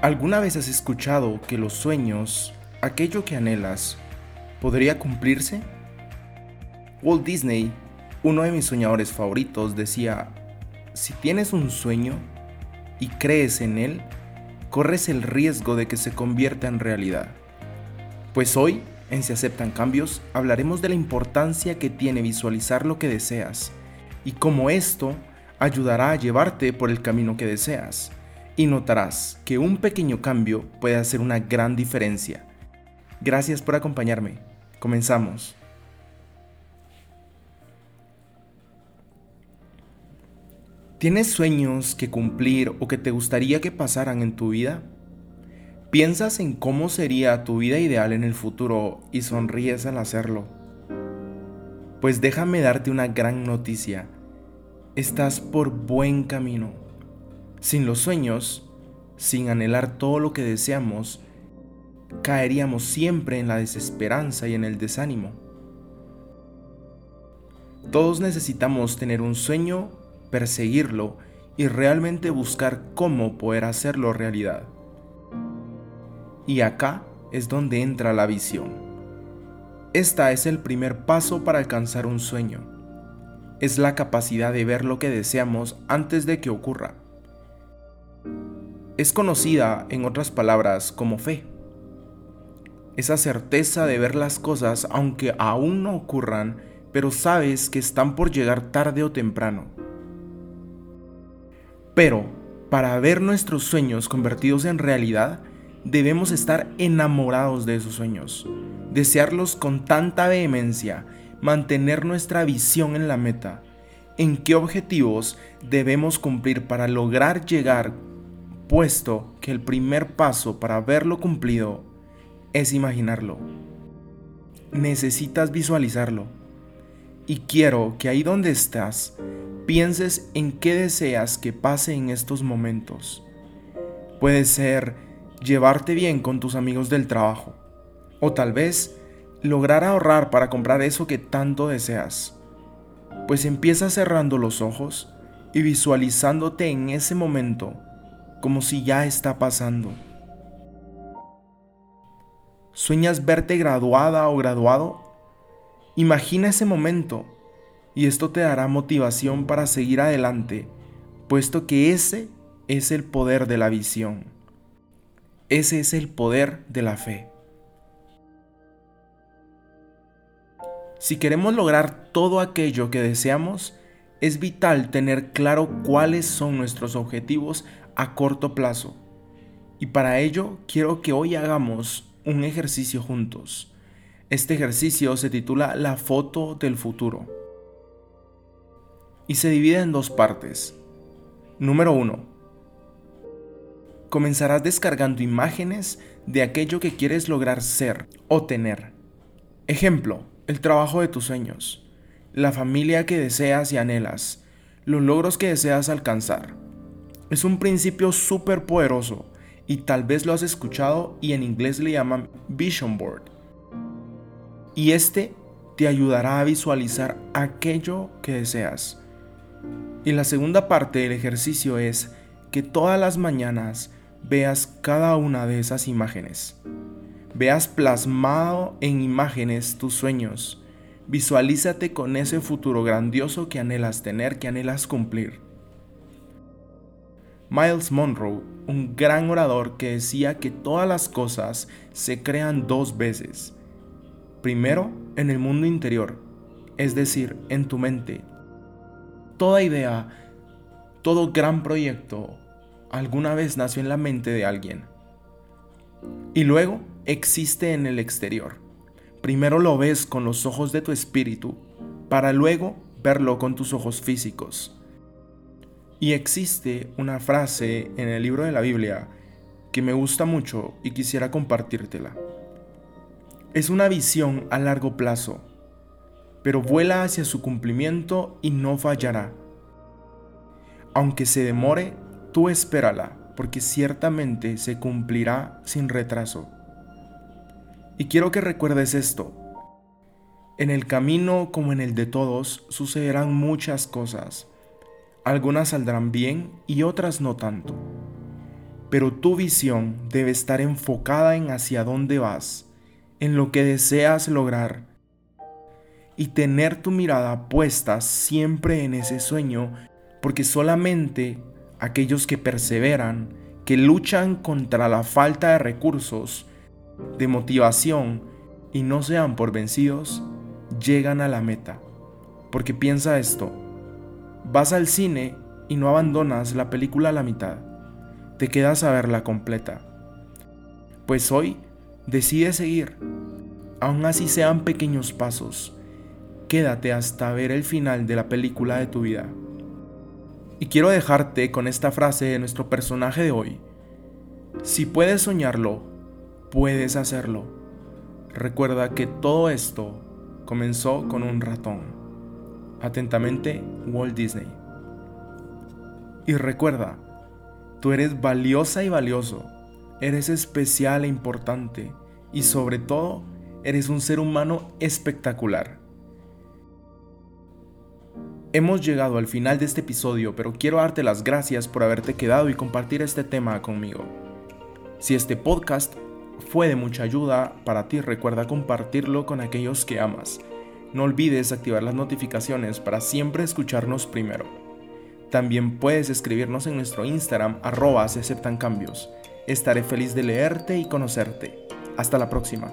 ¿Alguna vez has escuchado que los sueños, aquello que anhelas, podría cumplirse? Walt Disney, uno de mis soñadores favoritos, decía, si tienes un sueño y crees en él, corres el riesgo de que se convierta en realidad. Pues hoy, en Si aceptan cambios, hablaremos de la importancia que tiene visualizar lo que deseas y cómo esto ayudará a llevarte por el camino que deseas y notarás que un pequeño cambio puede hacer una gran diferencia. Gracias por acompañarme. Comenzamos. ¿Tienes sueños que cumplir o que te gustaría que pasaran en tu vida? ¿Piensas en cómo sería tu vida ideal en el futuro y sonríes al hacerlo? Pues déjame darte una gran noticia. Estás por buen camino sin los sueños, sin anhelar todo lo que deseamos, caeríamos siempre en la desesperanza y en el desánimo. Todos necesitamos tener un sueño, perseguirlo y realmente buscar cómo poder hacerlo realidad. Y acá es donde entra la visión. Esta es el primer paso para alcanzar un sueño. Es la capacidad de ver lo que deseamos antes de que ocurra es conocida, en otras palabras, como fe. Esa certeza de ver las cosas aunque aún no ocurran, pero sabes que están por llegar tarde o temprano. Pero, para ver nuestros sueños convertidos en realidad, debemos estar enamorados de esos sueños, desearlos con tanta vehemencia, mantener nuestra visión en la meta, en qué objetivos debemos cumplir para lograr llegar puesto que el primer paso para verlo cumplido es imaginarlo. Necesitas visualizarlo. Y quiero que ahí donde estás, pienses en qué deseas que pase en estos momentos. Puede ser llevarte bien con tus amigos del trabajo. O tal vez lograr ahorrar para comprar eso que tanto deseas. Pues empieza cerrando los ojos y visualizándote en ese momento como si ya está pasando. ¿Sueñas verte graduada o graduado? Imagina ese momento y esto te dará motivación para seguir adelante, puesto que ese es el poder de la visión. Ese es el poder de la fe. Si queremos lograr todo aquello que deseamos, es vital tener claro cuáles son nuestros objetivos a corto plazo. Y para ello quiero que hoy hagamos un ejercicio juntos. Este ejercicio se titula La foto del futuro. Y se divide en dos partes. Número 1. Comenzarás descargando imágenes de aquello que quieres lograr ser o tener. Ejemplo, el trabajo de tus sueños, la familia que deseas y anhelas, los logros que deseas alcanzar es un principio súper poderoso y tal vez lo has escuchado y en inglés le llaman Vision Board. Y este te ayudará a visualizar aquello que deseas. Y la segunda parte del ejercicio es que todas las mañanas veas cada una de esas imágenes. Veas plasmado en imágenes tus sueños. Visualízate con ese futuro grandioso que anhelas tener, que anhelas cumplir. Miles Monroe, un gran orador que decía que todas las cosas se crean dos veces. Primero, en el mundo interior, es decir, en tu mente. Toda idea, todo gran proyecto, alguna vez nació en la mente de alguien. Y luego existe en el exterior. Primero lo ves con los ojos de tu espíritu, para luego verlo con tus ojos físicos. Y existe una frase en el libro de la Biblia que me gusta mucho y quisiera compartírtela. Es una visión a largo plazo, pero vuela hacia su cumplimiento y no fallará. Aunque se demore, tú espérala, porque ciertamente se cumplirá sin retraso. Y quiero que recuerdes esto. En el camino como en el de todos sucederán muchas cosas algunas saldrán bien y otras no tanto. pero tu visión debe estar enfocada en hacia dónde vas, en lo que deseas lograr y tener tu mirada puesta siempre en ese sueño, porque solamente aquellos que perseveran, que luchan contra la falta de recursos, de motivación y no sean por vencidos, llegan a la meta. Porque piensa esto, vas al cine y no abandonas la película a la mitad, te quedas a verla completa. Pues hoy decide seguir, aun así sean pequeños pasos, quédate hasta ver el final de la película de tu vida. Y quiero dejarte con esta frase de nuestro personaje de hoy. Si puedes soñarlo, puedes hacerlo. Recuerda que todo esto comenzó con un ratón. Atentamente, Walt Disney. Y recuerda, tú eres valiosa y valioso, eres especial e importante y sobre todo, eres un ser humano espectacular. Hemos llegado al final de este episodio, pero quiero darte las gracias por haberte quedado y compartir este tema conmigo. Si este podcast fue de mucha ayuda para ti, recuerda compartirlo con aquellos que amas. No olvides activar las notificaciones para siempre escucharnos primero. También puedes escribirnos en nuestro Instagram arroba se aceptan cambios. Estaré feliz de leerte y conocerte. Hasta la próxima.